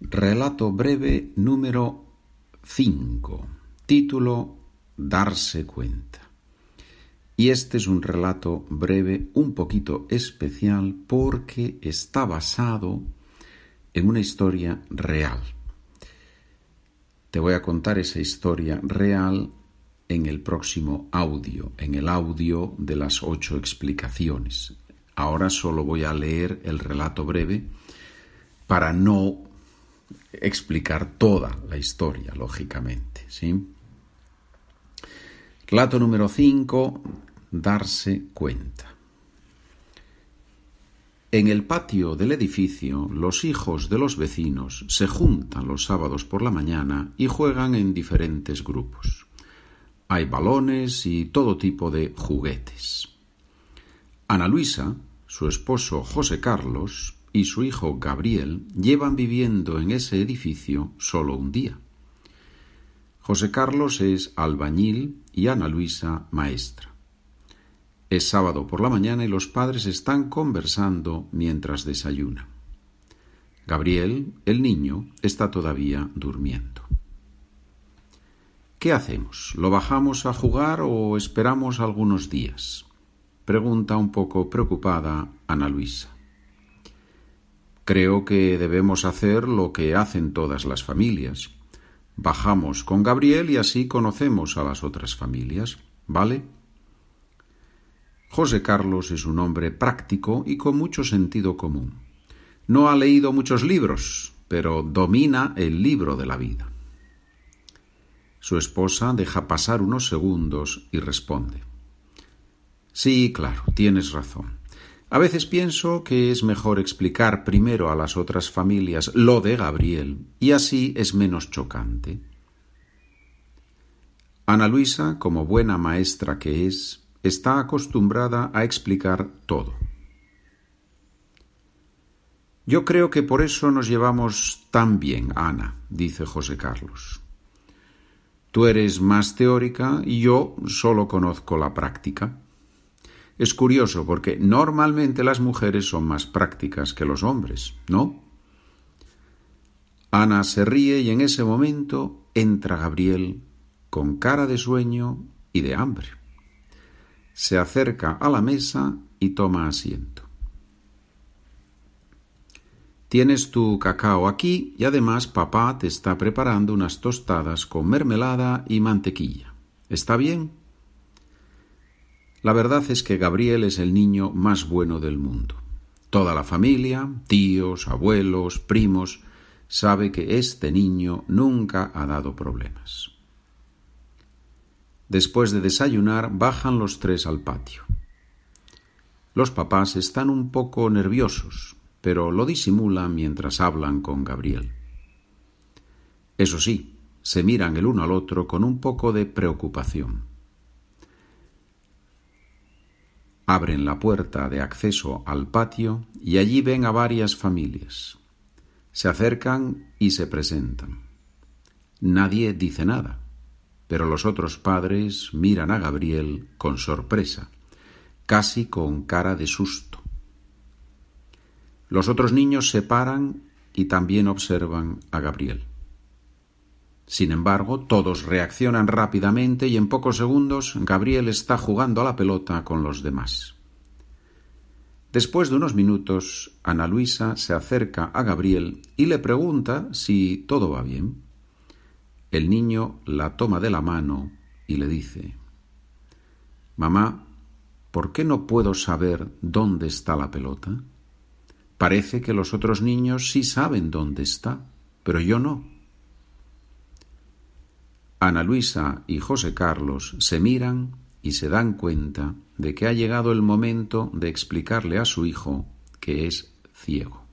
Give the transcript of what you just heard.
Relato breve número 5. Título Darse cuenta. Y este es un relato breve, un poquito especial, porque está basado en una historia real. Te voy a contar esa historia real en el próximo audio, en el audio de las ocho explicaciones. Ahora solo voy a leer el relato breve para no explicar toda la historia, lógicamente. ¿sí? Relato número 5, darse cuenta. En el patio del edificio, los hijos de los vecinos se juntan los sábados por la mañana y juegan en diferentes grupos. Hay balones y todo tipo de juguetes. Ana Luisa, su esposo José Carlos, y su hijo Gabriel llevan viviendo en ese edificio solo un día. José Carlos es albañil y Ana Luisa maestra. Es sábado por la mañana y los padres están conversando mientras desayunan. Gabriel, el niño, está todavía durmiendo. ¿Qué hacemos? ¿Lo bajamos a jugar o esperamos algunos días? pregunta un poco preocupada Ana Luisa. Creo que debemos hacer lo que hacen todas las familias. Bajamos con Gabriel y así conocemos a las otras familias, ¿vale? José Carlos es un hombre práctico y con mucho sentido común. No ha leído muchos libros, pero domina el libro de la vida. Su esposa deja pasar unos segundos y responde. Sí, claro, tienes razón. A veces pienso que es mejor explicar primero a las otras familias lo de Gabriel, y así es menos chocante. Ana Luisa, como buena maestra que es, está acostumbrada a explicar todo. Yo creo que por eso nos llevamos tan bien, Ana, dice José Carlos. Tú eres más teórica y yo solo conozco la práctica. Es curioso porque normalmente las mujeres son más prácticas que los hombres, ¿no? Ana se ríe y en ese momento entra Gabriel con cara de sueño y de hambre. Se acerca a la mesa y toma asiento. Tienes tu cacao aquí y además papá te está preparando unas tostadas con mermelada y mantequilla. ¿Está bien? La verdad es que Gabriel es el niño más bueno del mundo. Toda la familia, tíos, abuelos, primos, sabe que este niño nunca ha dado problemas. Después de desayunar, bajan los tres al patio. Los papás están un poco nerviosos, pero lo disimulan mientras hablan con Gabriel. Eso sí, se miran el uno al otro con un poco de preocupación. Abren la puerta de acceso al patio y allí ven a varias familias. Se acercan y se presentan. Nadie dice nada, pero los otros padres miran a Gabriel con sorpresa, casi con cara de susto. Los otros niños se paran y también observan a Gabriel. Sin embargo, todos reaccionan rápidamente y en pocos segundos Gabriel está jugando a la pelota con los demás. Después de unos minutos, Ana Luisa se acerca a Gabriel y le pregunta si todo va bien. El niño la toma de la mano y le dice Mamá, ¿por qué no puedo saber dónde está la pelota? Parece que los otros niños sí saben dónde está, pero yo no. Ana Luisa y José Carlos se miran y se dan cuenta de que ha llegado el momento de explicarle a su hijo que es ciego.